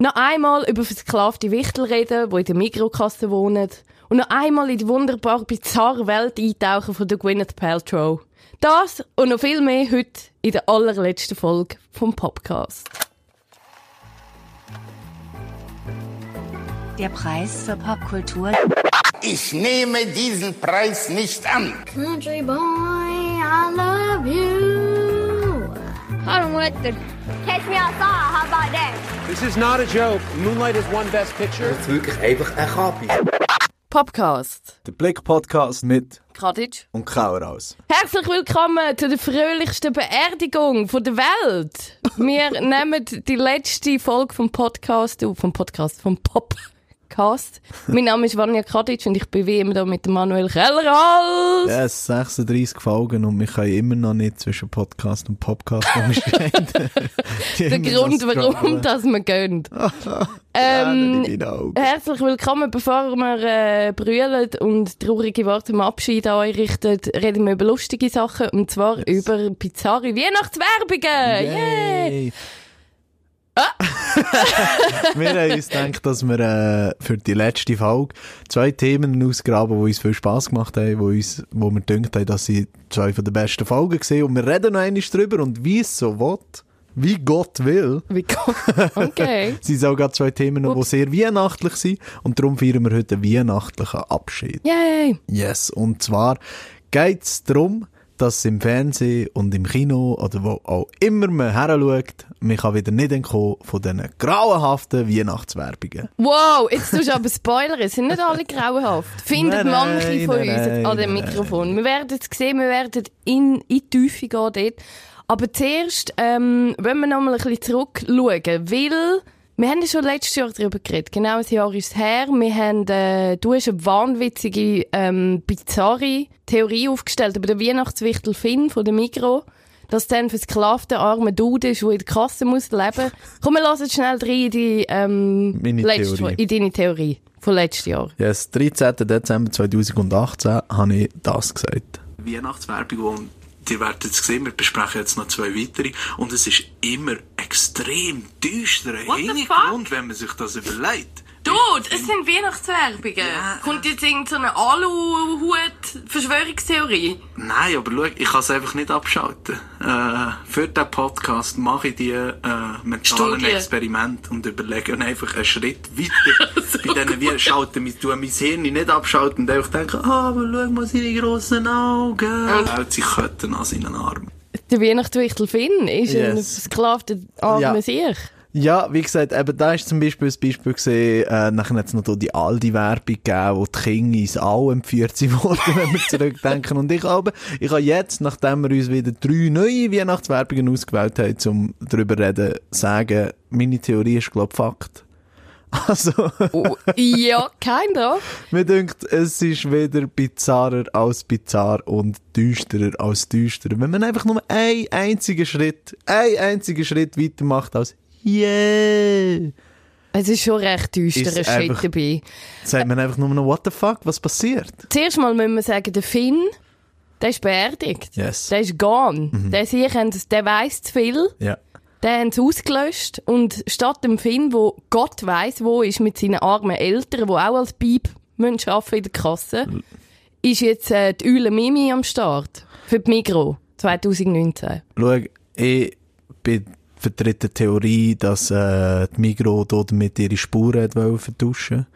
Noch einmal über versklavte Wichtel reden, die in der Mikrokasse wohnen. Und noch einmal in die wunderbar bizarre Welt eintauchen von der Gwyneth Paltrow. Das und noch viel mehr heute in der allerletzten Folge vom Podcast. Der Preis für Popkultur. Ich nehme diesen Preis nicht an. Country boy, I love you. Hallo Mutter. Catch me outside, how about that? This is not a joke. Moonlight has won Best Picture. Das ist wirklich einfach ein Kapi. Podcast. Der Blick-Podcast mit Kadic. und Kaueraus. Herzlich willkommen zu der fröhlichsten Beerdigung von der Welt. Wir nehmen die letzte Folge vom Podcast auf, vom Podcast, vom Popcast. Mein Name ist Vanja Kadic und ich bin wie immer da mit dem Manuel Kellerhals. Yes, 36 Folgen und wir können immer noch nicht zwischen Podcast und Podcast unterscheiden. Der Grund, warum das wir gehen. Ähm, herzlich willkommen. Bevor wir äh, brüllen und traurige Worte im Abschied an euch richten, reden wir über lustige Sachen und zwar über bizarre Weihnachtswerbungen. Yay! Yay! wir haben uns gedacht, dass wir äh, für die letzte Folge zwei Themen ausgraben, die uns viel Spass gemacht haben, wo, uns, wo wir gedacht haben, dass sie zwei von den besten Folgen gesehen und wir reden noch einmal drüber und wie es so will, wie Gott will, Wie cool. Okay. sind auch gerade zwei Themen, die sehr weihnachtlich sind und darum feiern wir heute einen weihnachtlichen Abschied. Yay! Yes, und zwar geht es darum, dass im Fernsehen und im Kino oder wo auch immer man heranschaut, man kann wieder nicht entkommen von diesen grauenhaften Weihnachtswerbungen. Wow, jetzt tust du aber Spoiler, es sind nicht alle grauenhaft. Findet Nein, manche von nein, uns nein, an dem. Mikrofon. Wir werden es sehen, wir werden in, in die Tiefe gehen dort. Aber zuerst, ähm, wollen wir noch mal ein bisschen zurückschauen, weil wir haben ja schon letztes Jahr darüber geredet, genau ein Jahr ist es her. Wir haben, äh, du hast eine wahnwitzige, ähm, bizarre Theorie aufgestellt über den Weihnachtswichtel Finn von der Migro. dass dann versklavte arme Dude ist, der in der Kasse muss leben. Komm, wir lassen schnell rein in die, ähm, letzte- Theorie. in deine Theorie von letztes Jahr. Yes, 13. Dezember 2018 habe ich das gesagt. Weihnachtswerbung und ihr werdet es sehen, wir besprechen jetzt noch zwei weitere und es ist immer extrem düsterer What the Hintergrund, wenn man sich das überlegt. Dude, es sind Weihnachtswerbungen. Kommt jetzt irgendeine Aluhut-Verschwörungstheorie? Nein, aber schau, ich kann es einfach nicht abschalten. Äh, für diesen Podcast mache ich die äh, mentalen Studie. Experimente und überlege einfach einen Schritt weiter. Bei denen wir schalten, wir tun mein Hirn nicht abschalten und einfach denken, ah, aber schau mal seine grossen Augen. Er hält sich Ketten an seinen Armen. Der Weihnachtswichtel Finn ist ein Yes. versklavter armer Ja. Sieg. Ja, wie gesagt, eben da ist zum Beispiel ein Beispiel gesehen, äh, nachher hat es noch die Aldi-Werbung gegeben, wo die Kinder ins All entführt sind worden, wenn wir zurückdenken. Und ich glaube, ich habe jetzt, nachdem wir uns wieder drei neue Weihnachtswerbungen ausgewählt haben, um darüber zu reden, sagen, meine Theorie ist, glaube ich, Fakt. Also, Oh, ja, keiner. mir denkt, es ist wieder bizarrer als bizarr und düsterer als düsterer. Wenn man einfach nur einen einzigen Schritt, einen einzigen Schritt weitermacht als Yeah, Es ist schon recht düsterer Shit einfach- dabei. sagt man einfach nur noch, what the fuck, was passiert? Zuerst mal müssen wir sagen, der Finn, der ist beerdigt. Yes. Der ist gone. Der sich, der weiss zu viel. Ja. Den haben sie ausgelöscht und statt dem Finn, wo Gott weiss, wo ist mit seinen armen Eltern, die auch als Bib müssen in der Kasse, ist jetzt äh, die Eule Mimi am Start für die Migro 2019. Schau, ich vertrete die Theorie, dass äh, die Migro dort mit ihre Spuren vertuschen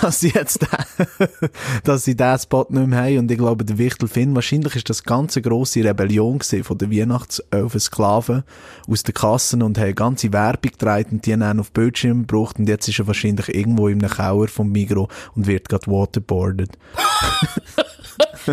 dass sie jetzt den, dass sie diesen Spot nicht mehr haben. Und ich glaube, der Wichtel Finn, wahrscheinlich ist das ganz eine grosse Rebellion gewesen von den Weihnachtselfen Sklaven aus den Kassen und haben ganze Werbung gedreht und die haben dann auf Bildschirm gebracht und jetzt ist er wahrscheinlich irgendwo in einem Kauer vom Migro und wird gerade waterboardet.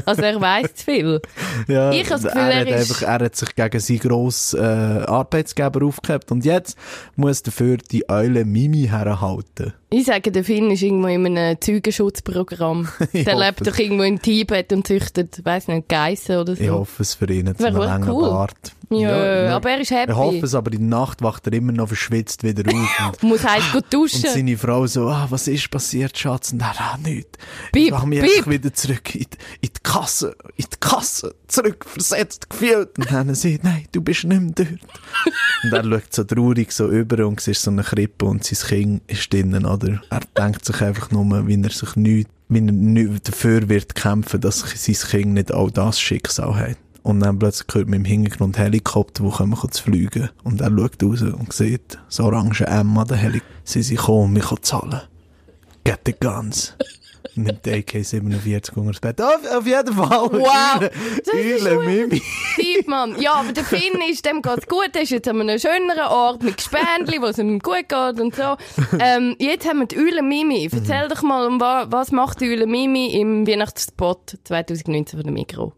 Also er weiss zu viel. Ja, Ich habe das Gefühl, er, er hat ist- einfach, er hat sich gegen seinen grossen äh, Arbeitsgeber aufgehabt und jetzt muss dafür die Eule Mimi herhalten. Ich sage, der Finn ist irgendwo in einem Zeugenschutzprogramm. Der lebt doch irgendwo in Tibet und züchtet, weiss nicht, Geissen oder so. Ich hoffe es für ihn, einen wirklich langen cool. Bart. Ja, aber er ist happy. Ich hoffe es, aber in der Nacht wacht er immer noch verschwitzt wieder auf. Und, Muss heiß gut und duschen. seine Frau so, ah, was ist passiert, Schatz? Und er, ah, nichts. Piep, ich mache mich piep. wieder zurück in die, in die Kasse, in die Kasse. zurückversetzt gefühlt. Und dann sagt, nein, du bist nicht mehr dort. und er schaut so traurig so über und sieht so eine Krippe und sein Kind ist drinnen, oder? Er denkt sich einfach nur, wie er sich nicht, wie er nicht dafür wird kämpfen, dass sein Kind nicht all das Schicksal hat. Und dann plötzlich hört man im Hintergrund Helikopter, die kommen zu fliegen. Und er schaut raus und sieht das orange M an der Helikopter. Sie sind gekommen, mich zahlen. Get the guns. Die AK-47 unter das Bett. Auf, auf jeden Fall. Wow. Eule, Mimi. Deep, Mann. Ja, aber der Finn ist, dem geht's gut. Er ist jetzt an einem schöneren Ort mit Gespendli, wo es ihm gut geht und so. Ähm, jetzt haben wir die Eule Mimi. Erzähl doch mal, wa was macht die Eule Mimi im Weihnachtsspot 2019 von der Mikro?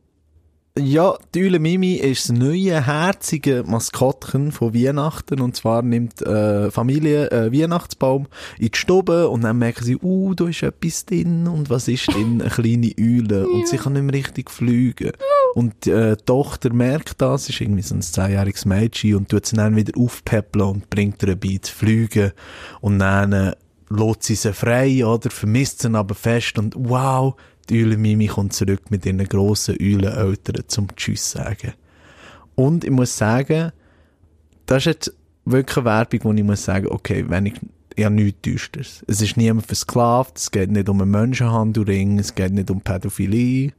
Ja, die Eule Mimi ist das neue, herzige Maskottchen von Weihnachten. Und zwar nimmt äh, Familie einen Weihnachtsbaum in die Stube und dann merken sie, uh, da ist etwas drin. Und was ist drin? Eine kleine Eule. Und sie kann nicht mehr richtig fliegen. Und äh, die Tochter merkt das, ist irgendwie so ein zehnjähriges Mädchen und tut sie dann wieder aufpäppeln und bringt ihr bei zu fliegen. Und dann äh, lässt sie sie frei, oder? Vermisst sie aber fest und wow, die Eule Mimi kommt zurück mit ihren grossen Euleneltern zum Tschüss sagen. Und ich muss sagen, das ist jetzt wirklich eine Werbung, wo ich muss sagen, okay, wenn ich, ich habe nichts Düsteres. Es ist niemand versklavt, es geht nicht um einen Menschenhandelring, es geht nicht um Pädophilie.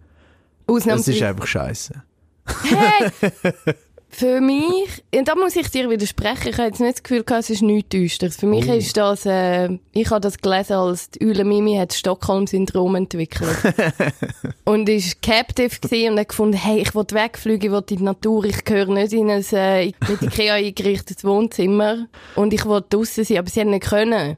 Es ist einfach scheiße. Hey! Für mich, und da muss ich dir widersprechen, ich habe jetzt nicht das Gefühl gehabt, es ist nichts Düsteres. Für mich Oh. ist das, äh, ich habe das gelesen als die Eule Mimi hat das Stockholm-Syndrom entwickelt. und ist captive gewesen und hat gefunden, hey, ich will wegfliegen, ich will in die Natur, ich gehöre nicht in ein äh, mit Ikea eingerichtetes Wohnzimmer und ich will draussen sein, aber sie hat nicht können.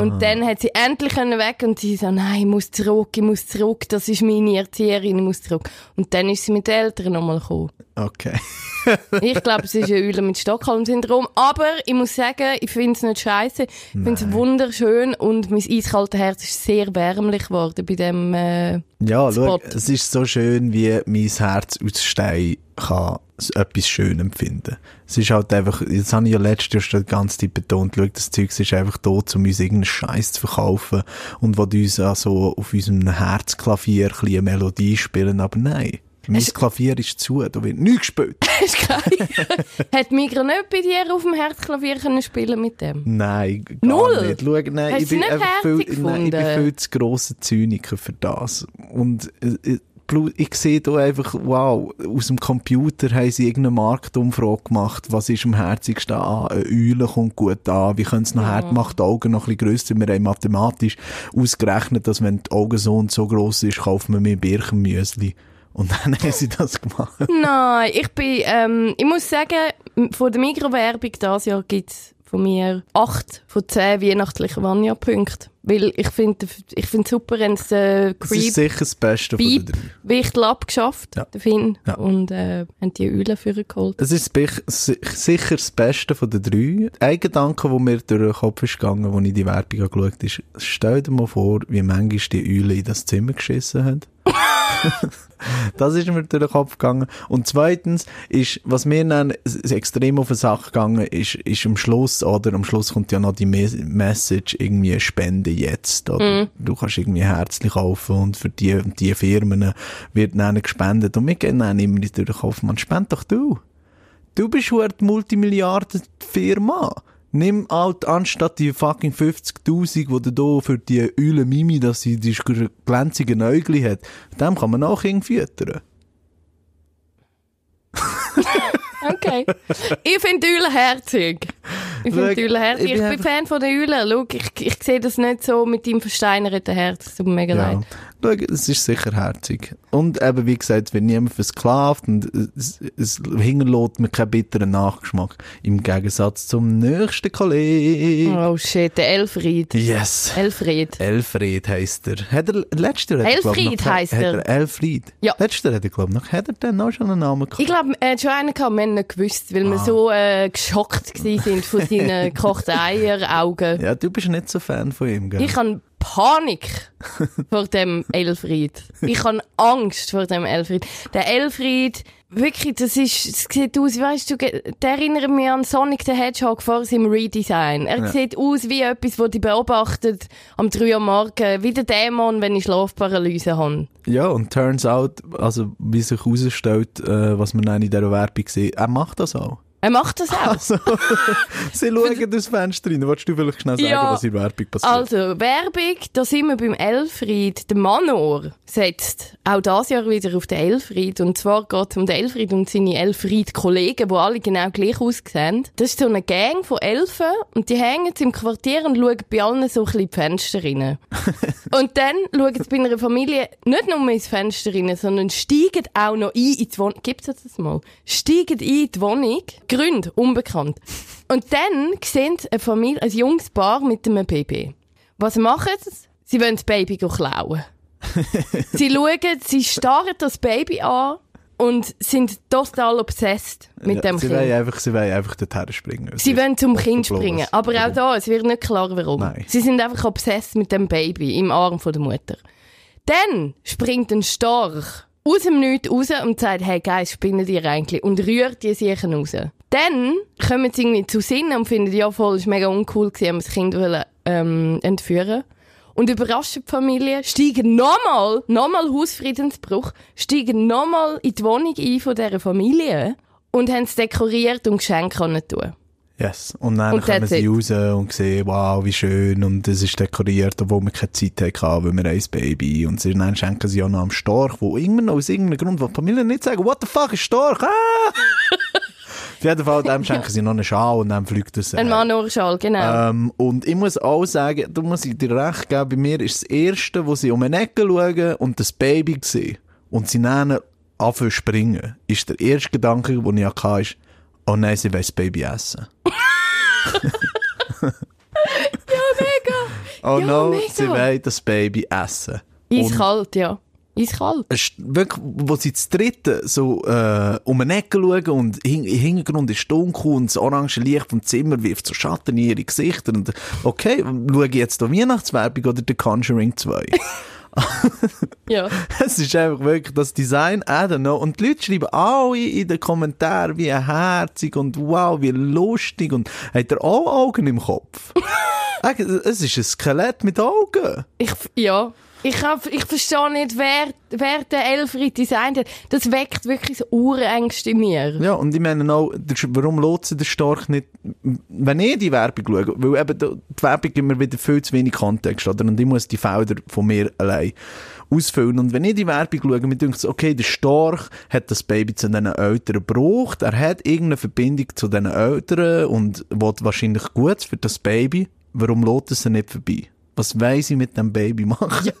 Und dann hat sie endlich können weg und sie so, nein, ich muss zurück, ich muss zurück, das ist meine Erzieherin, ich muss zurück. Und dann ist sie mit den Eltern nochmal gekommen. Okay. Ich glaube, es ist eine Eule mit Stockholm-Syndrom. Aber ich muss sagen, ich finde es nicht scheiße. Ich finde es wunderschön und mein eiskaltes Herz ist sehr wärmlich geworden bei dem. Äh, Ja, schau, Spot. es ist so schön, wie mein Herz aus Stein kann etwas schön empfinden. Es ist halt einfach, jetzt habe ich ja letztes Jahr schon die ganze Zeit betont, schau, das Zeug ist einfach da, um uns irgendeinen Scheiß zu verkaufen und will uns also auf unserem Herzklavier ein bisschen eine Melodie spielen, aber nein. Mein Klavier ist zu, da wird nichts gespielt. ist geil. Hat Migro nicht bei dir auf dem Herzklavier können spielen mit dem? Nein, gar Null? nicht. Schau, nein, Hast ich bin einfach viel, nein, ich bin viel zu grosser Zyniker für das. Und äh, äh, ich sehe da einfach, wow, aus dem Computer haben sie irgendeine Marktumfrage gemacht, was ist am herzigsten an? Eine Eule kommt gut an, wie können es noch hart macht die Augen noch ein bisschen grösser. Wir haben mathematisch ausgerechnet, dass wenn die Augen so und so gross ist, kauft man mehr Birchenmüsli. Und dann haben sie das gemacht. Nein, ich bin, ähm, ich muss sagen, von der Mikrowerbung dieses Jahr gibt's von mir acht von zehn weihnachtlichen Vanya-Punkte. Weil ich finde, ich finde super, wenn es äh, Das Creep ist sicher das Beste von den. Wichtel abgeschafft, Ja. der Finn, Ja. und äh, haben die Eulen für geholt. Es ist sicher das Beste von den drei. Ein Gedanke, der mir durch den Kopf ist gegangen, als ich die Werbung angeschaut habe, ist, stell dir mal vor, wie manchmal die Eule in das Zimmer geschissen haben. das ist mir durch den Kopf gegangen. Und zweitens ist, was mir dann extrem auf die Sache gegangen ist, ist am Schluss, oder am Schluss kommt ja noch die Me Message, irgendwie Spende jetzt, oder? Du kannst irgendwie Herzlich kaufen und für die, die Firmen wird dann gespendet. Und mir geht dann immer durch den Kopf, man spend doch du. Du bist die Multimilliarden-Firma. Nimm halt anstatt die fucking 50.000, die du da für die Eule Mimi, dass sie die glänzigen Äugli hat, dem kann man auch irgendwie füttern. Okay. ich finde die Eulen herzig. Ich finde Eulen herzig. ich bin Fan von den Eulen. Schau, ich, ich sehe das nicht so mit deinem versteinerten Herz. Es tut mir mega Ja. leid. Schau, es ist sicher herzig. Und eben, wie gesagt, es wird niemand versklavt und es, es hinterlässt mir keinen bitteren Nachgeschmack. Im Gegensatz zum nächsten Kollegen. Oh shit, der Elfried. Yes. Elfried. Elfried heisst er. Hat er, letztes Jahr hat glaub Elfried noch, heisst er. Elfried. Ja. Letztes Jahr hat er, glaube ich, noch, hat er dann auch schon einen Namen gehabt? Ich glaube, er hat schon einen gehabt, wir haben nicht gewusst, weil Ah. wir so äh, geschockt sind von seinen gekochten Eieraugen. Ja, du bist nicht so Fan von ihm, gell? Ich habe Panik vor dem Elfried. Ich habe Angst vor dem Elfried. Der Elfried, wirklich, das ist, es sieht aus, weißt du, der erinnert mich an Sonic the Hedgehog vor seinem Redesign. Er Ja. sieht aus wie etwas, das dich beobachtet am 3 Uhr morgen, wie der Dämon, wenn ich Schlafparalyse habe. Ja, und turns out, also wie sich herausstellt, äh, was man in dieser Werbung sieht, er macht das auch. Er macht das auch. Also, sie schauen durchs Fenster rein. Wolltest du vielleicht schnell sagen, Ja. was in Werbung passiert? Also, Werbung, da sind wir beim Elfried. Der Manor setzt auch das Jahr wieder auf den Elfried. Und zwar geht es um den Elfried und seine Elfried-Kollegen, die alle genau gleich aussehen. Das ist so eine Gang von Elfen und die hängen im Quartier und schauen bei allen so ein bisschen die Fenster rein. und dann schauen sie bei einer Familie nicht nur ins Fenster rein, sondern steigen auch noch ein in die Wohnung. Gibt's das mal? Steigen ein in die Wohnung. Gründe, unbekannt. Und dann sehen sie eine Familie, ein junges Paar mit einem Baby. Was machen sie? Sie wollen das Baby klauen. sie schauen, sie starren das Baby an und sind total obsessed mit ja, dem sie Kind. wollen einfach, sie wollen einfach dorthin springen. Sie wollen zum Kind springen. Aber auch da, es wird nicht klar, warum. Nein. Sie sind einfach obsessed mit dem Baby im Arm von der Mutter. Dann springt ein Storch aus dem Nichts raus und sagt, hey Geist, spinnen die eigentlich? Und rührt die Siechen raus. Dann kommen sie irgendwie zu Sinnen und finden, ja voll, es war mega uncool, gewesen, haben das Kind wollen, ähm, entführen. Und überraschen die Familie, steigen nochmal, nochmal Hausfriedensbruch, steigen nochmal in die Wohnung ein von dieser Familie und haben es dekoriert und Geschenke tun. Yes. Und dann Und kommen sie raus und sehen, wow, wie schön. Und es ist dekoriert, obwohl wir keine Zeit hatten, weil wir ein Baby. Und sie, dann schenken sie auch noch am Storch, wo irgendwann aus irgendeinem Grund, wo die Familie nicht sagen, what the fuck ist Storch? Ah! Auf jeden Fall, dem schenken sie noch einen Schal und dann fliegt er Ein Manorschal, genau. Ähm, und ich muss auch sagen, da muss ich dir recht geben, bei mir ist das Erste, wo sie um eine Ecke schauen und das Baby sehen und sie dann anfangen zu springen, ist der erste Gedanke, den ich hatte, ist, oh nein, sie will das Baby essen. ja, mega! Oh Ja, no, mega. sie will das Baby essen. Eiskalt, ja. Eiskalt. es ist wirklich, wo sie zu dritten so äh, um eine Ecke schauen und im Hintergrund ist dunkel und das orange Licht vom Zimmer wirft so Schatten in ihre Gesichter und okay, schaue ich jetzt da Weihnachtswerbung oder The Conjuring 2? Ja. es ist einfach wirklich das Design, I don't know. Und die Leute schreiben alle in den Kommentaren, wie herzig und wow, wie lustig und hat er auch Augen im Kopf? Es ist ein Skelett mit Augen. Ich, ja. Ich, hab, ich verstehe nicht, wer, wer den Elfried designt hat. Das weckt wirklich so Urängste in mir. Ja, und ich meine auch, warum sich der Storch nicht, wenn ich die Werbung schaue, weil eben die Werbung gibt mir wieder viel zu wenig Kontext, oder? Und ich muss die Felder von mir allein ausfüllen. Und wenn ich die Werbung schaue, mir denkt okay, der Storch hat das Baby zu diesen Eltern gebraucht, er hat irgendeine Verbindung zu diesen Eltern und will wahrscheinlich Gutes für das Baby. Warum lohnt es sich nicht vorbei? Was weiss ich mit dem Baby machen?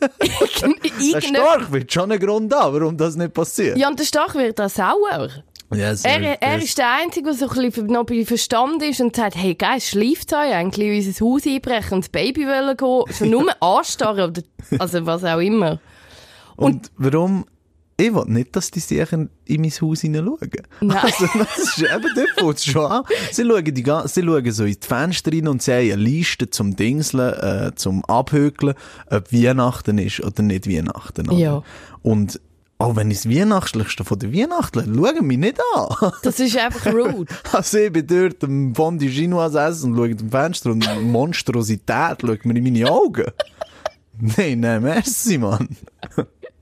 Der Irgende- Storch wird schon einen Grund haben, warum das nicht passiert. ja, und der Stach wird auch sauer. Yes, Er, er ist der Einzige, der so ein bisschen noch bei Verstand ist und sagt, hey Geist, schläft euch eigentlich in unser Haus einbrechen und das Baby wollen gehen, schon nur anstarren oder, also was auch immer. Und, warum? Ich will nicht, dass die sich in mein Haus hineinschauen. Nein. Also, das ist eben, dort fängt schon an. Sie schauen, die, sie schauen so in die Fenster rein und sie haben eine Liste zum Dingseln, äh, zum Abhökeln, ob Weihnachten ist oder nicht Weihnachten. Oder? Ja. Und auch wenn ich das Weihnachtlichste von der Weihnachten schauen mich nicht an. Das ist einfach rude. Also ich bin dort am Fondue Chinoise essen und schaue dem Fenster und Monstrosität schaut mir in meine Augen. nein, nein, merci, Mann.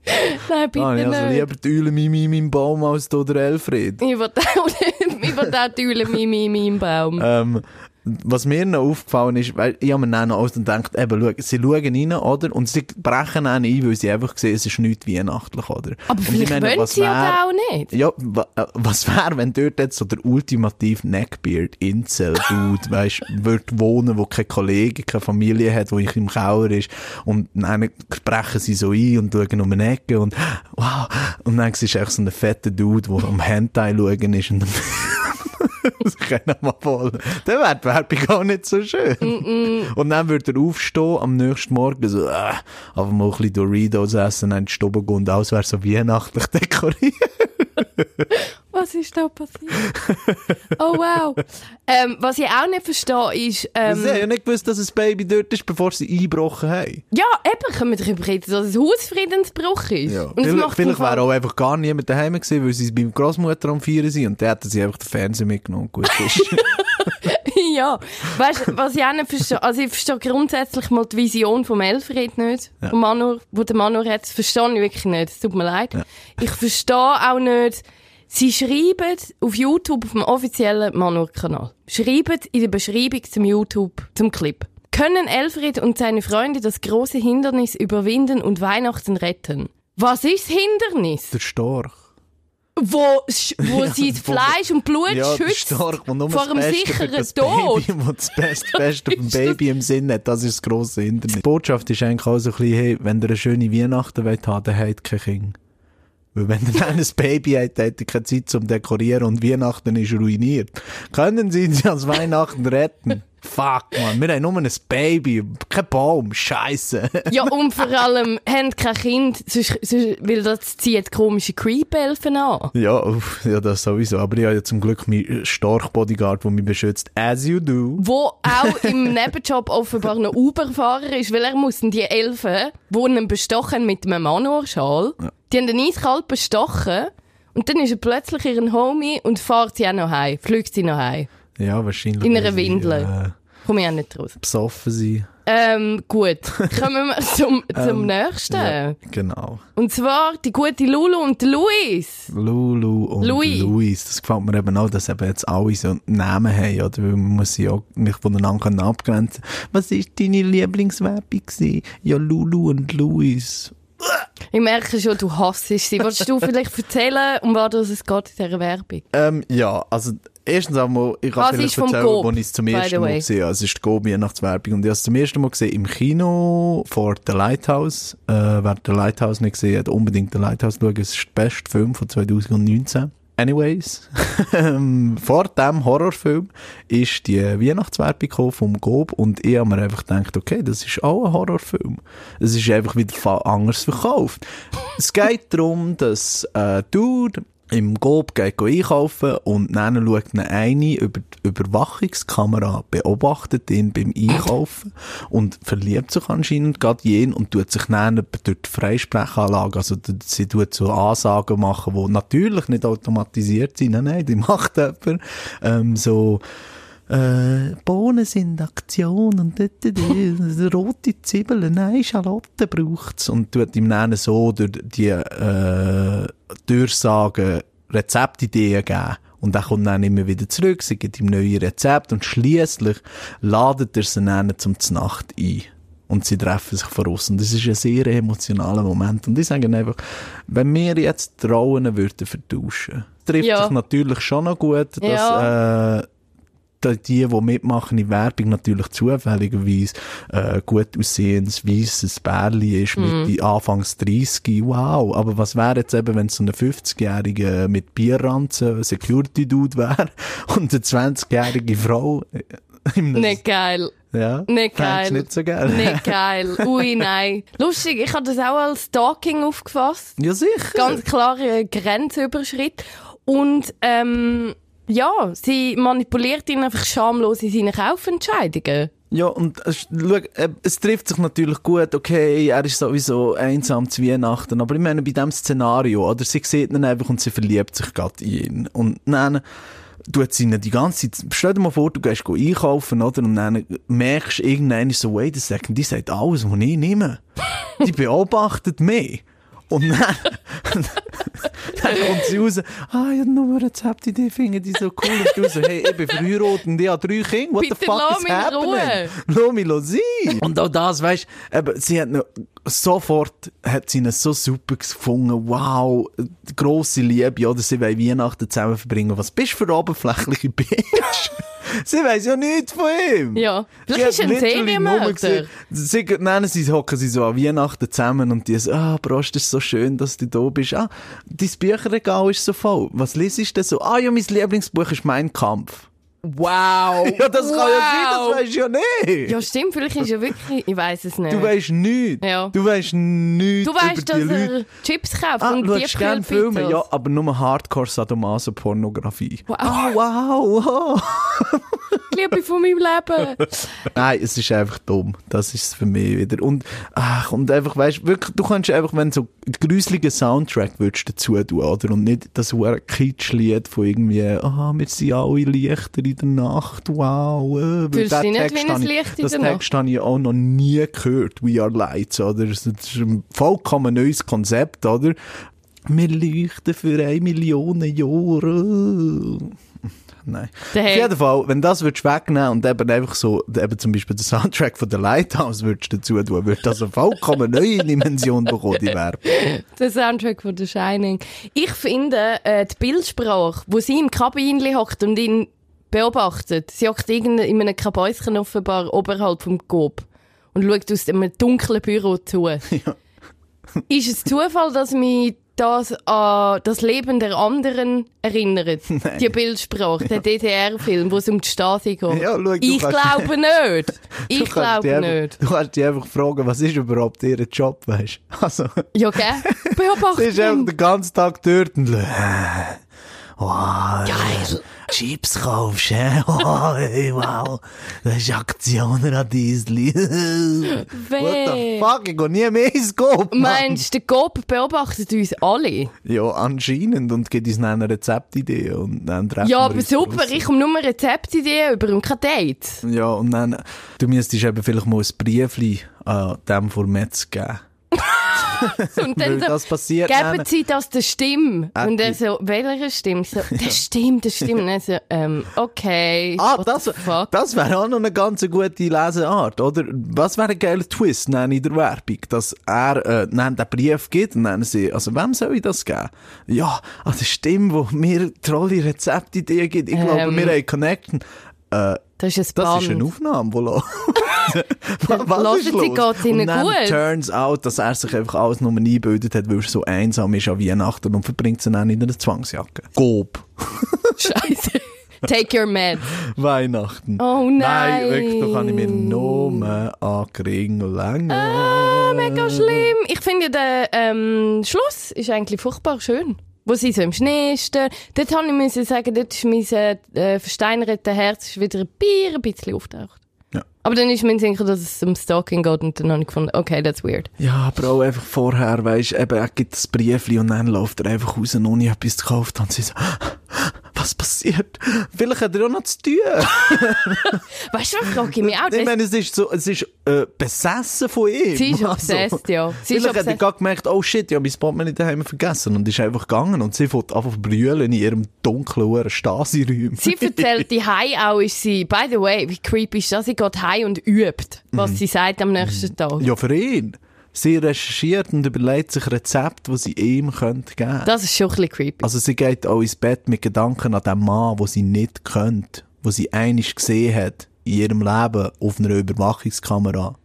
Nein, bitte Ah, ich also nicht. lieber die Eule Mimi in meinem Baum als da der Elfried. Ich will auch, ich will auch die Eule in meinem Baum. Ähm, was mir noch aufgefallen ist, weil ich habe mir dann noch aus und gedacht, eben, schau, sie schauen rein, oder? Und sie brechen dann ein, weil sie einfach sehen, es ist nicht weihnachtlich, oder? Aber und vielleicht wollen sie ja auch nicht. Ja, äh, was wäre, wenn dort jetzt so der ultimativ Neckbeard Incel Dude, weißt, wird wohnen, wo keine Kollegen, keine Familie hat, wo ich im Keller ist und dann brechen sie so ein und schauen um eine Ecke und wow, und dann siehst du echt so einen fetten Dude, der am Hentai schauen ist und das können wir voll. Dann wäre die Werbung auch nicht so schön. Und dann würde er aufstehen am nächsten Morgen so, äh, aber mal ein bisschen Doritos essen, dann in die Stube gehen und alles wäre so weihnachtlich dekoriert. Was ist da passiert? Oh wow. Ähm, was ich auch nicht verstehe, ist, ähm, Sie haben ja nicht gewusst, dass ein Baby dort ist, bevor sie eingebrochen haben. ja, eben können wir darüber reden, dass es Hausfriedensbruch ist. Und es Vielleicht, vielleicht wäre auch einfach gar niemand daheim gewesen, weil sie bei Großmutter am Feiern sind und der hätten sie einfach den Fernseher mitgenommen. Gut ist. ja, weißt du, was ich auch nicht verstehe, also ich verstehe grundsätzlich mal die Vision vom Elfried nicht, Ja. vom Manor, wo der Manor hat, verstehe ich wirklich nicht, es tut mir leid. Ich verstehe auch nicht, sie schreiben auf YouTube, auf dem offiziellen Manor-Kanal, schreiben in der Beschreibung zum YouTube, zum Clip, können Elfried und seine Freunde das große Hindernis überwinden und Weihnachten retten. Was ist Hindernis? der Storch. Wo, wo sie das wo- Fleisch und Blut Ja, schützt nur vor einem sicheren das Tod. Baby, der das Beste, Beste vom Baby im Sinn hat, das ist das grosse Hindernis. Die Botschaft ist eigentlich auch so ein bisschen, hey, wenn ihr eine schöne Weihnachten wollt haben, dann habt kein Kind. Weil wenn ihr dann ein Baby habt, habt ihr keine Zeit zum Dekorieren und Weihnachten ist ruiniert. Können sie sie als Weihnachten retten? Fuck, man, wir haben nur ein Baby, kein Baum, Scheiße. Ja, und vor allem haben kein Kind, sonst, sonst, weil das zieht komische Creep-Elfen an. Ja, uff, ja, das sowieso. Aber ich habe ja zum Glück meinen Storch-Bodyguard, der mich beschützt. As you do. Wo auch im Nebenjob offenbar noch Uber-Fahrer ist, weil er muss die Elfen, die ihn bestochen mit einem Manorschal, die haben ihn eiskalt bestochen und dann ist er plötzlich ihren Homie und fährt sie auch noch heim, fliegt sie noch heim. Ja, wahrscheinlich. In einer Windel. Äh, Komme ich auch nicht raus. besoffen sein. Ähm, gut. Kommen wir zum, zum nächsten. Ja, genau. Und zwar die gute Lulu und Luis. Lulu und Louis. Louis. Das gefällt mir eben auch, dass eben jetzt alle so Namen haben, oder? Weil man muss sie auch nicht voneinander abgrenzen Was ist deine Lieblingswerbung? Ja, Lulu und Louis. Ich merke schon, du hasst sie. Wolltest du vielleicht erzählen, um was es geht in dieser Werbung? Ähm, ja, also, erstens einmal, ich kann vom erzählen, wo ich es zum ersten Mal gesehen habe. Es ist die Coop Weihnachtswerbung. Und ich habe es zum ersten Mal gesehen im Kino vor The Lighthouse. Äh, wer The Lighthouse nicht gesehen hat, unbedingt The Lighthouse schauen. Es ist der beste Film von 2019. Anyways, vor dem Horrorfilm ist die Weihnachtswerbung vom Gob und ich habe mir einfach gedacht, okay, das ist auch ein Horrorfilm. Es ist einfach wieder anders verkauft. es geht darum, dass äh, Dude im Gob geht einkaufen und dann schaut ihn eine über die Überwachungskamera, beobachtet ihn beim Einkaufen und verliebt sich anscheinend gerade jeden und tut sich dann durch die Freisprechanlage, also sie tut so Ansagen machen, die natürlich nicht automatisiert sind, nein, nein, die macht jemand, ähm, so, äh, Bohnen sind Aktion und dort, dort, rote Zwiebeln, nein, Schalotten braucht's. Und tut ihm dann so durch die, äh, Durchsagen Rezeptideen geben. Und er kommt dann immer wieder zurück, sie gibt ihm neue Rezepte und schließlich ladet er sie dann zum Znacht ein. Und sie treffen sich vor uns. Und das ist ein sehr emotionaler Moment. Und ich sage einfach, wenn wir jetzt die Rollen würden vertauschen, trifft Ja. sich natürlich schon noch gut, dass, Ja. äh, die, die mitmachen in Werbung, natürlich zufälligerweise äh, gut aussehendes, weisses Bärli ist mit die Anfangs 30. Wow. Aber was wäre jetzt eben, wenn so ein 50-Jähriger mit Bierranzen Security-Dude wäre und eine 20-jährige Frau äh, Nicht geil. ja, Nicht geil. nicht so geil. Nicht geil. Ui, nein. Lustig, ich habe das auch als Stalking aufgefasst. Ja, sicher. Ganz klare Grenzüberschritt. Und, ähm, ja, sie manipuliert ihn einfach schamlos in seinen Kaufentscheidungen. Ja, und schau, äh, es trifft sich natürlich gut, okay, er ist sowieso einsam zu Weihnachten, aber ich meine, bei diesem Szenario, oder, sie sieht ihn einfach und sie verliebt sich gerade in ihn. Und dann tut sie ihn die ganze Zeit, stell dir mal vor, du gehst einkaufen, oder, und dann merkst du irgendwann so, wait a second, die sagt alles, was ich nehme. Die beobachtet mich. Und dann, dann kommt sie raus, ah, ich habe nur eine Rezeptidee, finde die so cool. Und du so, hey, ich bin verheiratet und ich habe drei Kinder, what Bitte the fuck is happening? Lass mich los sein. Und auch das, weißt du, sie hat noch, sofort hat sie ihn so super gefunden. Wow, grosse Liebe, oder sie wollen Weihnachten zusammen verbringen. Was bist du für oberflächliche Bitch? sie weiss ja nichts von ihm. Ja. Sie Vielleicht ist hat er ein Serienmörder. Sie, nennen sie, hocken sie so an Weihnachten zusammen und die so, ah, Prost, ist so schön, dass du da bist. Ah, dein Bücherregal ist so voll. Was liest du denn so? Ah, ja, mein Lieblingsbuch ist Mein Kampf. Wow. Ja, das kann ja sein, das Wow. weisst du ja nicht. Ja, stimmt, vielleicht ist er wirklich, ich weiß es nicht. Du weisst nichts. Ja. Du weisst nichts Du weißt, dass Leute. er Chips kauft Ah, und die gerne Filme, ja, aber nur Hardcore-Sadomaso-Pornografie. Wow. Ah, wow, wow. Liebe von meinem Leben. Nein, es ist einfach dumm. Das ist es für mich wieder. Und, ach, und einfach, weißt wirklich, du kannst einfach, wenn du so einen gruseligen Soundtrack würdest dazu tun, oder? Und nicht das Kitschlied von irgendwie, ah, wir sind alle Lichter in der Nacht, wow. Äh, Fühlst du dich nicht wie ein Licht in Das der Text habe ich auch noch nie gehört, We Are Lights, oder? Das ist ein vollkommen neues Konzept, oder? Wir leuchten für eine Million Jahre. Nein. Der Auf jeden Fall, wenn das würdest wegnehmen und eben einfach so, eben zum Beispiel den Soundtrack von der Lighthouse würdest dazu tun, würde das eine vollkommen neue Dimension bekommen, die Werbung. Der Soundtrack von The Shining. Ich finde, äh, die Bildsprache, wo sie im Kabinli hockt und ihn beobachtet, sie hockt in einem Kabäuschen offenbar oberhalb vom Gob und schaut aus einem dunklen Büro zu. Ist es Zufall, dass mich das an das Leben der anderen erinnert? Die Bildsprache, der DDR-Film, wo es um die Stasi geht. Ja, schau, ich glaube nicht. Ich glaube nicht. Du kannst dich einfach fragen, was ist überhaupt ihr Job, weißt du? Also, Ja, gell? sie ist einfach den ganzen Tag dort und Geil. Chips kaufst, hä? Oh, hey, wow. Das ist Aktion Radiesli. What the fuck, ich geh nie mehr ins Coop. Meinst du, der Gob beobachtet uns alle? Ja, anscheinend. Und gibt uns dann eine Rezeptidee. Und dann treffen Ja, aber super, draussen. ich komme nur Rezeptideen über und kein Date. Ja, und dann, du müsstest eben vielleicht mal ein Briefli an dem vor Metz geben. Und dann so, das passiert geben dann- Sie das der Stimme? Äh, Und er so, welcher Stimme? Ich so, das stimmt, das stimmt. Und er so, ähm, okay. Ah, das, das wäre auch noch eine ganz gute Leseart, oder? Was wäre ein geiler Twist dann in der Werbung? Dass er äh, den Brief gibt und dann sie, also wem soll ich das geben? Ja, an der Stimme, die mir tolle Rezeptideen gibt. Ich glaube, Ähm. wir haben Connection. Äh, Das ist ein das Band. ist eine Aufnahme, die läuft. Hören Was ist Sie, los? geht's Ihnen und dann gut? turns out, dass er sich einfach alles nur eingebildet hat, weil er so einsam ist an Weihnachten und verbringt sie dann in einer Zwangsjacke. Gob. Scheiße. Take your meds. Weihnachten. Oh Nein, nein. wirklich, da kann ich mir nur ankringeln. Ah, mega schlimm. Ich finde, der ähm, Schluss ist eigentlich furchtbar schön. Wo sie so im Schnee stehen. Dort habe ich müssen sagen, dort ist mein äh, versteinertes Herz ist wieder ein Bier ein bisschen auftaucht. Ja. Aber dann ist mir sicher, dass es um Stalking geht und dann habe ich gefunden, okay, that's weird. Ja, aber auch einfach vorher, weisst eben, er gibt das Briefli und dann läuft er einfach raus, noch nie etwas gekauft und sie so, was passiert? Vielleicht hat er auch noch zu tun. Weißt du, was frage ich mich auch? Ich meine, es ist so, es ist äh, besessen von ihm. Sie ist Also, obsessed, ja. Sie Vielleicht hat er obsessed. gerade gemerkt, oh shit, ich habe mein Portemonnaie daheim vergessen und ist einfach gegangen und sie fängt einfach brüllen in ihrem dunklen Uhren Stasi-Räumen. Sie erzählt die Hai auch, ist sie, by the way, wie creepy ist das? Sie geht heim und übt, was sie sagt am nächsten Tag. Ja, für ihn. Sie recherchiert und überlegt sich Rezepte, die sie ihm könnte geben Das ist schon ein bisschen creepy. Also sie geht auch ins Bett mit Gedanken an den Mann, wo sie nicht kennt, wo sie einig gesehen hat in ihrem Leben auf einer Überwachungskamera.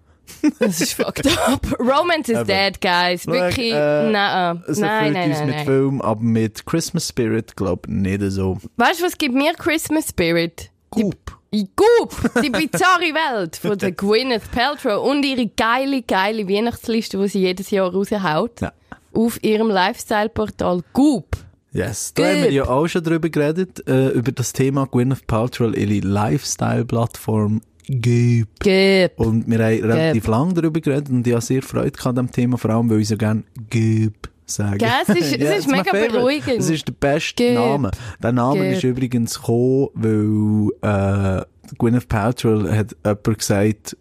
Das ist fucked up. Romance is dead, guys. Wirklich, äh, nein, nein, nein, uns nein, mit nein. Film, aber mit Christmas Spirit, glaube ich, nicht so. Weißt du, was gibt mir Christmas Spirit? Goop. Goop, die bizarre Welt von der Gwyneth Paltrow und ihre geile, geile Weihnachtsliste, die sie jedes Jahr raushaut. Ja. Auf ihrem Lifestyle-Portal Goop. Yes, da haben wir ja auch schon drüber geredet, äh, über das Thema Gwyneth Paltrow, ihre Lifestyle-Plattform Goop. Goop. Und wir haben relativ lang darüber geredet und ich habe sehr Freude an dem Thema, vor allem weil ich so gerne Goop sagen. Gell, es ist- es ist mega beruhigend. Es ist der beste Goop. Name. Der Name Goop. ist übrigens gekommen, weil äh, Gwyneth Paltrow hat jemand gesagt,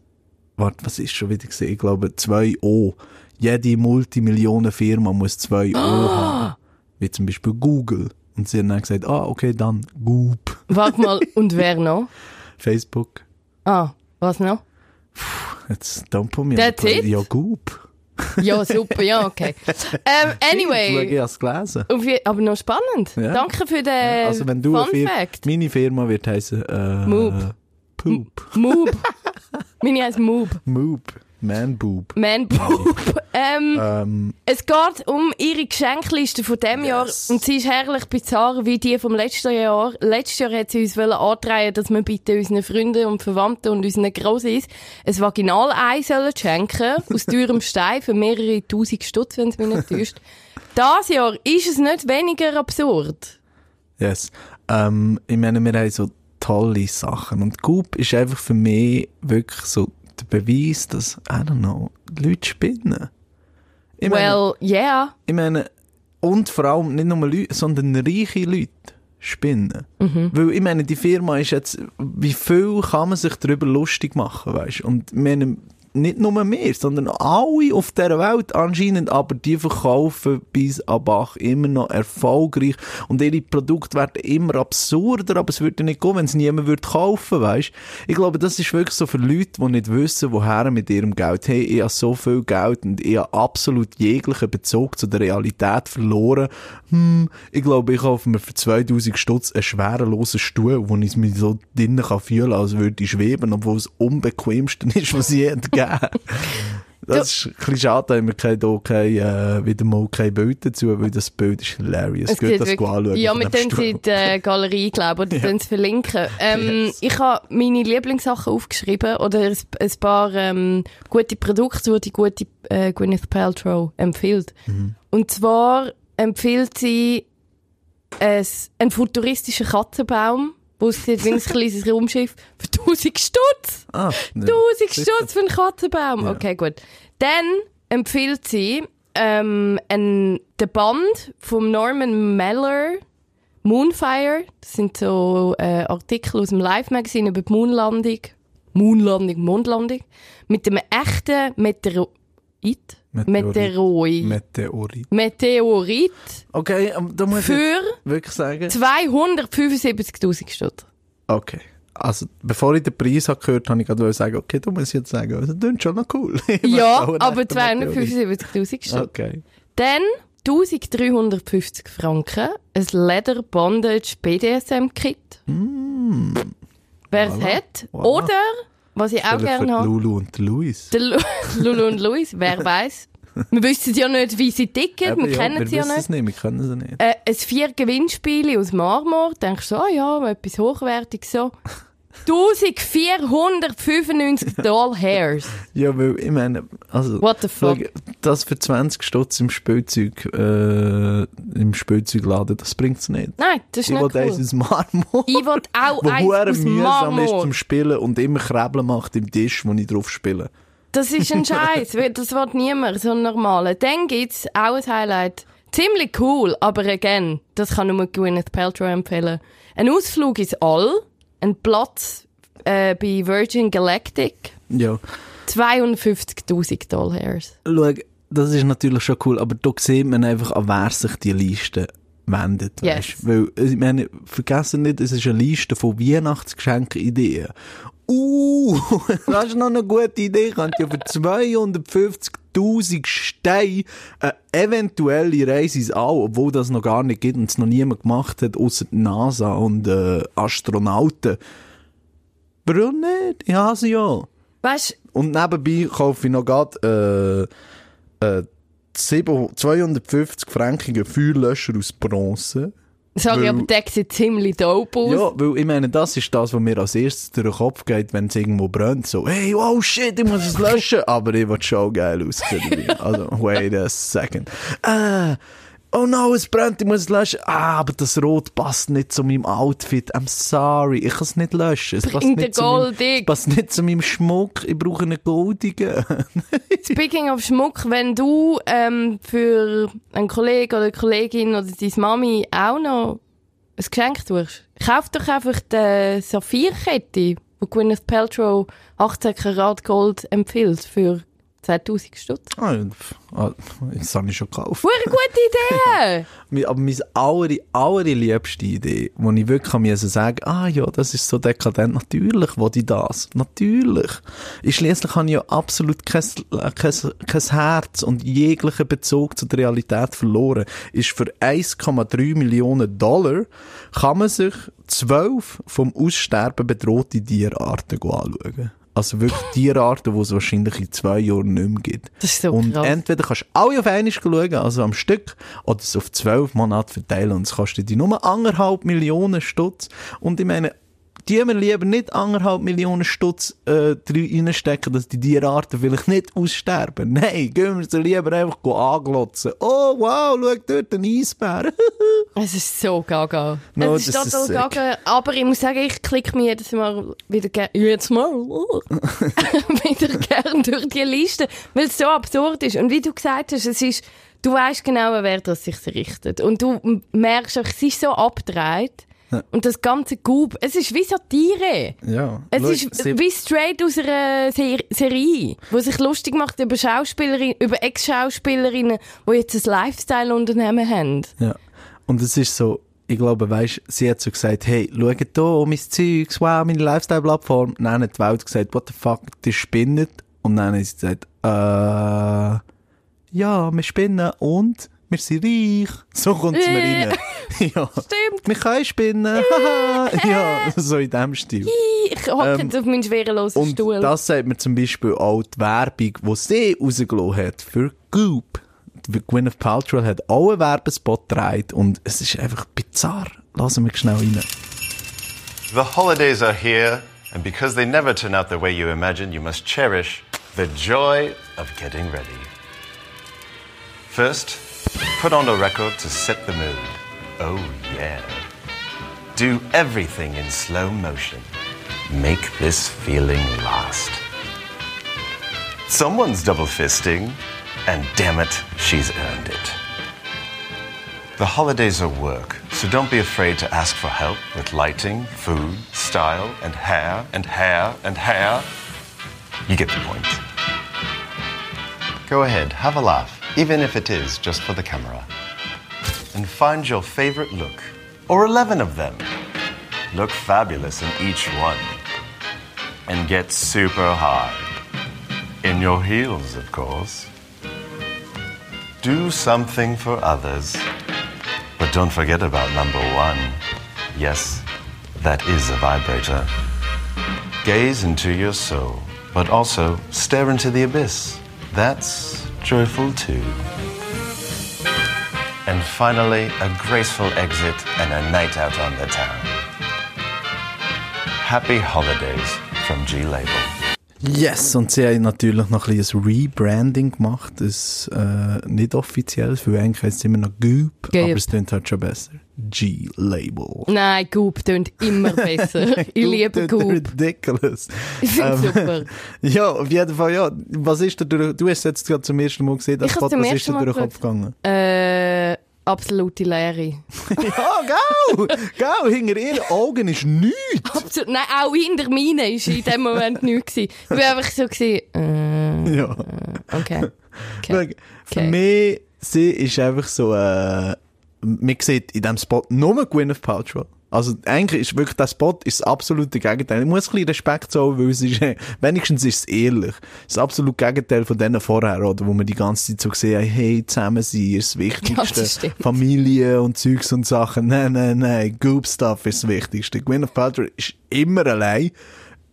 warte, was ist schon wieder gesehen? Ich glaube, zwei O. Jede Multimillionenfirma muss zwei O haben. Wie zum Beispiel Google. Und sie haben dann gesagt, ah, okay, dann Goop. Warte mal, und wer noch? Facebook. Ah, was noch? Jetzt don't put me That's on the plate. it? Ja, Goop. Ja, super, ja, okay. Ähm, Schau, Ich anyway, habe es gelesen. aber noch spannend. Ja. Danke für den Also wenn du Fun Fir Fact. meine Firma wird heißen äh, Moop. Poop. Moob. Meine heisst Moob. Moob. Man Boob. Man Boob. ähm, Ähm, Es geht um ihre Geschenkliste von diesem Jahr Yes. und sie ist herrlich bizarr wie die vom letzten Jahr. Letztes Jahr hat sie uns wollen antreiben, dass wir bitte unseren Freunden und Verwandten und unseren Grossis ein Vaginalei sollen schenken aus teurem Stein für mehrere tausend Stutz, wenn es mich nicht täuscht. Das Jahr ist es nicht weniger absurd. yes. Ähm, ich meine, wir haben so tolle Sachen. Und Coop ist einfach für mich wirklich so der Beweis, dass, I don't know, Leute spinnen. Ich meine, well, yeah. ich meine, und vor allem nicht nur Leute, sondern reiche Leute spinnen. Weil ich meine, die Firma ist jetzt, wie viel kann man sich darüber lustig machen, weißt Und ich meine, nicht nur wir, sondern alle auf der Welt anscheinend, aber die verkaufen bis an Bach immer noch erfolgreich und ihre Produkte werden immer absurder, aber es würde nicht gehen, wenn es niemand würde kaufen, weißt Ich glaube, das ist wirklich so für Leute, die nicht wissen, woher mit ihrem Geld. Hey, ich habe so viel Geld und ich habe absolut jeglichen Bezug zu der Realität verloren. Hm, ich glaube, ich kaufe mir für 2000 Stutz einen schwerelosen Stuhl, wo ich mich so drinnen kann als würde ich schweben, obwohl es unbequemste ist, was je gegeben Das ist ein bisschen schade, haben wir kein, da kein, äh, wieder mal kein Bild dazu, weil das Bild ist hilarious. Es Geht das wirklich- anschauen. Ja, wir können sie in der Galerie, glaube ich, oder ja. verlinken. Ähm, Yes. Ich habe meine Lieblingssachen aufgeschrieben oder ein, ein paar ähm, gute Produkte, die die gute äh, Gwyneth Paltrow empfiehlt. Mhm. Und zwar empfiehlt sie es, einen futuristischen Katzenbaum, sieht wie ein kleines Raumschiff für 1000 Stutz. Ah, ne. 1000 Stutz für einen Katzenbaum. Okay, gut. Dann empfiehlt sie ähm, ein, den Band vom Norman Mailer, Moonfire. Das sind so äh, Artikel aus dem Live-Magazin über die Moonlandung. Moonlandung, Mondlandung. Mit einem echten Meteoroid. Meteorit. Meteoroid. Meteorit. Meteorit Okay, aber da muss ich für wirklich sagen. 275.000 Stutz. Okay. Also, bevor ich den Preis habe gehört, habe ich gerade sagen, okay, du musst jetzt sagen, also, das klingt schon noch cool. Ich Ja, aber echten Meteorit. 275.000 Stutz. Okay. Dann 1350 Franken, ein Leather Bondage BDSM-Kit. Wer es Mm. Voilà. hat. Voilà. Oder, was ich auch gerne habe, Lulu und Luis. Lu Lulu und Luis, wer weiß. Wir wissen ja nicht, wie sie ticken, Eben, wir kennen wir sie ja nicht. es nicht, wir können sie nicht. Äh, ein vier Gewinnspiele aus Marmor, denkst du, so, ah ja, etwas Hochwertiges so. 1495 Doll Hairs. Ja, weil ich meine, also, What the fuck? das für 20 Stutz im Spielzeug, äh, im Spielzeugladen, das bringt's nicht. Nein, das ist Ich nicht will eins aus Marmor. Ich will auch eins aus mühsam ist Marmor. zum Spielen und immer Krebeln macht im Tisch, wo ich drauf spiele. Das ist ein Scheiß. Das wird niemand, so ein normaler. Dann gibt's auch ein Highlight. Ziemlich cool, aber again, das kann nur Gwyneth Paltrow empfehlen. Ein Ausflug ins All, ein Platz äh, bei Virgin Galactic, Ja. 52.000 Dollars. Schau, das ist natürlich schon cool, aber da sieht man einfach, an wer sich die Liste wendet. Yes. Weißt? Weil, ich meine, vergessen nicht, es ist eine Liste von Weihnachtsgeschenke-Ideen. Uh, das ist noch eine gute Idee. Könnt ja für 250.000 Steine eine eventuelle Reise ins All, obwohl das noch gar nicht gibt und es noch niemand gemacht hat, außer die NASA und äh, Astronauten. Warum nicht? Ich habe sie ja. Weißt Und nebenbei kaufe ich noch gerade äh, äh, 7 250 frankigen Feuerlöscher aus Bronze. Sorry, Weil- aber der sieht ziemlich dope aus. Ja, weil ich meine, das ist das, was mir als erstes durch den Kopf geht, wenn es irgendwo brennt. So, hey, oh shit, ich muss es löschen. Aber ich will schon geil aussehen. also, wait a second. Äh, oh no, es brennt, ich muss es löschen. Ah, aber das Rot passt nicht zu meinem Outfit. I'm sorry, ich kann es nicht löschen. Es passt Bring nicht, zu meinem, es passt nicht zu meinem Schmuck. Ich brauche einen goldigen. Speaking of Schmuck, wenn du ähm, für einen Kollegen oder eine Kollegin oder deine Mami auch noch ein Geschenk tust, kauf doch einfach die Saphirkette, die Gwyneth Paltrow 18 Karat Gold empfiehlt für 2000 Stutz. Ah, ah, das habe ich schon gekauft. Hure gute Idee! Aber meine aller, allerliebste Idee, wo ich wirklich kann müssen sagen, ah ja, das ist so dekadent, natürlich will ich das, natürlich. Ich schliesslich habe ich ja absolut kein, kein, kein Herz und jeglichen Bezug zur Realität verloren. Ist für 1,3 Millionen Dollar kann man sich zwölf vom Aussterben bedrohte Tierarten anschauen. Also wirklich Tierarten, die es wahrscheinlich in zwei Jahren nicht mehr gibt. Das ist so Und krass. entweder kannst du alle auf einmal schauen, also am Stück, oder es auf zwölf Monate verteilen und es kostet dich nur anderthalb Millionen Stutz. Und ich meine, die wir lieber nicht anderthalb Millionen Stutz äh, reinstecken, dass die Tierarten vielleicht nicht aussterben. Nein, gehen wir sie lieber einfach go anglotzen. Oh wow, schau dort, ein Eisbär. Es ist so gaga. No, es ist ist total sick. gaga. Aber ich muss sagen, ich klicke mich jedes Mal wieder gerne, jetzt mal, wieder gern durch die Liste, weil es so absurd ist. Und wie du gesagt hast, es ist, du weißt genau, wer das sich richtet. Und du merkst auch, es ist so abgedreht. Und das ganze Gub, es ist wie Satire. Ja. Es schau, ist wie straight aus einer Ser Serie, wo sich lustig macht über Schauspielerinnen, über Ex-Schauspielerinnen, die jetzt ein Lifestyle-Unternehmen haben. Ja. Und es ist so, ich glaube, weißt, sie hat so gesagt, hey, schau hier, mein Zeugs, wow, meine Lifestyle-Plattform. Dann hat die Welt gesagt, what the fuck, die spinnet. Und dann hat sie gesagt, äh, ja, wir spinnen und wir sind reich. So kommt es mir Äh. rein. ja. Stimmt. Wir können spinnen. Haha. ja, so in dem Stil. Ich hocke Ähm, jetzt auf meinen schwerelosen Und Stuhl. das sagt mir zum Beispiel auch die Werbung, die sie rausgelassen hat für Goop. Die Gwyneth Paltrow hat auch einen Werbespot gedreht und es ist einfach bizarr. Lassen wir schnell rein. The holidays are here, and because they never turn out the way you imagine, you must cherish the joy of getting ready. First, put on a record to set the mood. Oh, yeah. Do everything in slow motion. Make this feeling last. Someone's double fisting, and damn it, she's earned it. The holidays are work, so don't be afraid to ask for help with lighting, food, style, and hair, and hair, and hair. You get the point. Go ahead, have a laugh, even if it is just for the camera. And find your favorite look, or 11 of them. Look fabulous in each one. And get super high. In your heels, of course. Do something for others. But don't forget about number one. Yes, that is a vibrator. Gaze into your soul, but also stare into the abyss. That's joyful too. And finally, a graceful exit and a night out on the town. Happy holidays from G Label. Yes, und sie haben natürlich noch ein bisschen ein Rebranding gemacht, das äh, nicht offiziell, für eigentlich heisst es immer noch Goop, Goop. aber es klingt halt schon besser. G-Label. Nein, Goop tönt immer besser. ich liebe Goop. Ridiculous. Ähm, super. Ja, auf jeden Fall, ja. Was ist da durch, du hast jetzt gerade zum ersten Mal gesehen, das was ist da Mal durch den Kopf gegangen? Äh, absolute Leere. ja, gau! Gau, hinter ihren Augen ist nichts! Absolut. Nein, auch hinter meinen war in dem Moment nichts. Ich war einfach so, gewesen, äh, Ja. okay. Okay. Für Okay. mich, sie ist einfach so, äh, man sieht in diesem Spot nur Gwyneth Paltrow. Also eigentlich ist wirklich der Spot ist das absolute Gegenteil. Ich muss ein bisschen Respekt zollen, weil es ist, wenigstens ist es ehrlich. Das absolute Gegenteil von denen vorher, oder, wo man die ganze Zeit so gesehen hat, hey, zusammen sein ist das Wichtigste. das stimmt. Familie und Zeugs und Sachen. Nein, nein, nein, Goop Stuff ist das Wichtigste. Gwyneth Paltrow ist immer allein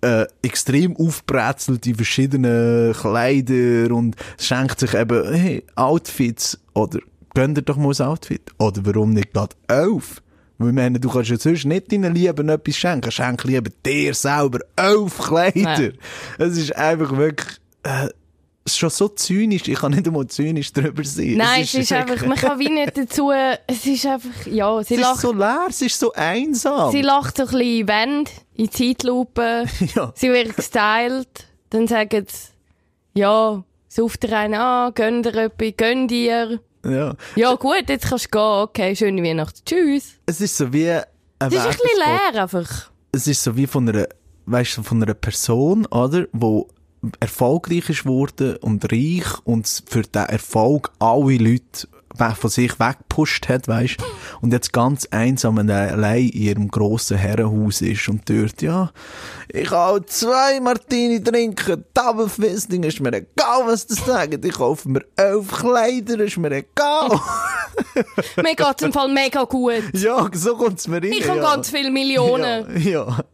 äh, extrem aufbrezelt in verschiedenen Kleider und schenkt sich eben hey, Outfits oder gönnt ihr doch mal ein Outfit oder warum nicht gerade elf? Weil ich meine, du kannst ja sonst nicht deinen Lieben etwas schenken, schenk lieber dir selber elf Kleider. Es ist einfach wirklich äh, es ist schon so zynisch, ich kann nicht einmal zynisch drüber sein. Nein, es ist wirklich- einfach, man kann wie nicht dazu, es ist einfach, ja, sie es ist lacht, so leer, es ist so einsam. sie lacht so ein bisschen in Wände, in Zeitlupe, ja. sie wird gestylt, dann sagen sie, ja, sauft dir einen an, gönn dir etwas, gönn dir. Ja. Ja gut, jetzt kannst du gehen, okay, schöne Weihnachten, tschüss. Es ist so wie ein Es ist ein bisschen leer einfach. es ist so wie von einer, weißt du, von einer Person, oder, wo erfolgreich ist worden und reich und für den Erfolg alle Leute von sich weggepusht hat, weißt und jetzt ganz einsam und allein in ihrem grossen Herrenhaus ist und dort, ja, ich auch zwei Martini trinken, Double Fisting, ist mir egal, was das sagt, ich kaufe mir elf Kleider, ist mir egal. Mir geht's im Fall mega gut. Ja, so kommt's mir rein. Ich habe ja. ganz viele Millionen. Ja, ja.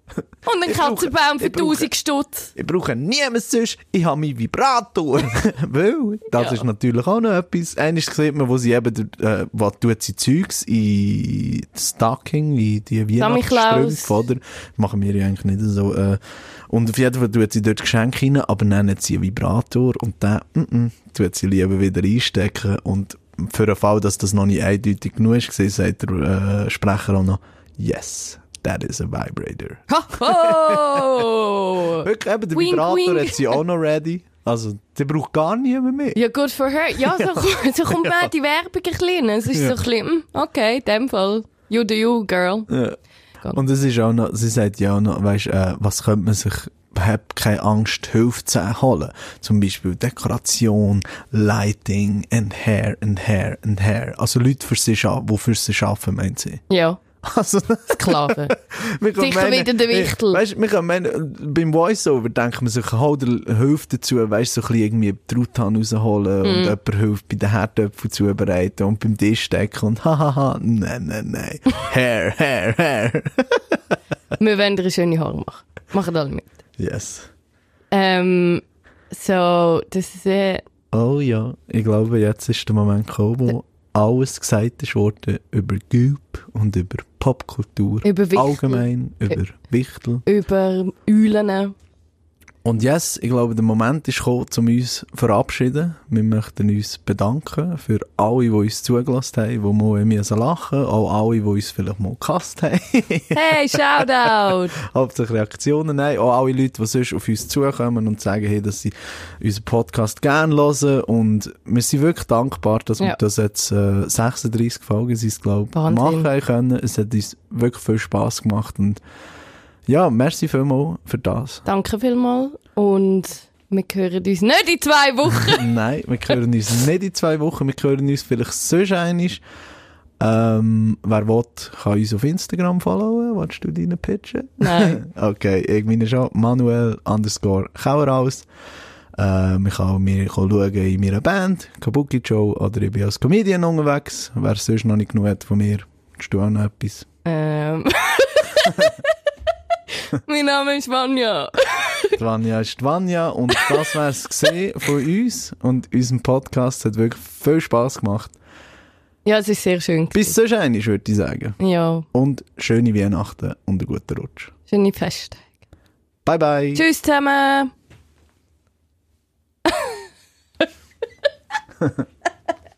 Und einen Katzenbaum für ich brauche- 1000 Stutz. Ich brauche niemand sonst. Ich habe meinen Vibrator. Weil, das Ja. ist natürlich auch noch etwas. Eines sieht man, wo sie eben, äh, was tut sie Zeugs in Stocking, in die. Weihnachtsstrümpfe, oder? Machen wir ja eigentlich nicht so. Äh. Und auf jeden Fall tut sie dort Geschenke rein, aber nennen sie einen Vibrator und den, mm -mm, tut sie lieber wieder einstecken und für den Fall, dass das noch nicht eindeutig genug gesehen, sagt der äh, Sprecher auch noch, yes, that is a vibrator. Oh! Wirklich, eben, der Wink, Vibrator wink. hat sie auch noch ready. Also, der braucht gar niemand mehr. Ja, good for her. Ja, so, kommt- so kommt mir die Werbung ein bisschen. Es ist Ja. so ein bisschen, hm, okay, in dem Fall. You do you, girl. Ja. Und es ist auch noch, sie sagt ja auch noch, weisst, äh, was könnte man sich, hab keine Angst, Hilfe zu holen. Zum Beispiel Dekoration, Lighting, and Hair, and Hair, and Hair. Also Leute für sie, die für sie arbeiten, meint sie. Ja, Also, Sklaven. Sicher wieder der Wichtel. Weißt, wir können meinen, beim Voiceover denkt man sich, hol dir hilft dazu, weißt, so ein bisschen irgendwie die Truthahn rausholen Mhm. und jemand hilft bei den Herdöpfeln zubereiten und beim Tisch decken und hahaha, nein, nein, nein. Hair, Hair, Hair. Wir wollen dir schöne Haare machen. Machen alle mit. Yes. Ähm, so, das ist, äh, Oh ja, ich glaube, jetzt ist der Moment gekommen, wo alles gesagt ist worden über Goop und über Popkultur. Über Wichtel. Allgemein, über Wichtel. über Eulen. Und yes, ich glaube, der Moment ist gekommen, um uns zu verabschieden. Wir möchten uns bedanken für alle, die uns zugelassen haben, die mal müssen lachen auch alle, die uns vielleicht mal gehasst haben. Hey, Shoutout! Hauptsächlich Reaktionen haben. Auch alle Leute, die sonst auf uns zukommen und sagen, hey, dass sie unseren Podcast gerne hören. Und wir sind wirklich dankbar, dass wir Ja. das jetzt äh, 36 Folgen sind, glaube ich, machen können. Es hat uns wirklich viel Spass gemacht. Und ja, merci vielmals für das. Danke vielmals. Und wir hören uns nicht in zwei Wochen. Nein, wir hören uns nicht in zwei Wochen, wir hören uns vielleicht sonst einmal. Ähm, wer will, kann uns auf Instagram followen. Willst du deinen pitchen? Nein. okay, ich meine schon. Manuel underscore Kaueraus. Äh, man kann mir schauen in meiner Band, Kabuki Show, oder ich bin als Comedian unterwegs. Wer sonst noch nicht genug hat von mir, hast du auch noch etwas? ähm. mein Name ist Vanja. Vanja ist Vanja und das wär's gesehen von uns und unserem Podcast hat wirklich viel Spass gemacht. Ja, es ist sehr schön. Bis sonst einmal, würde ich sagen. Ja, Und schöne Weihnachten und einen guten Rutsch. schöne Festtage. Bye bye. Tschüss zusammen.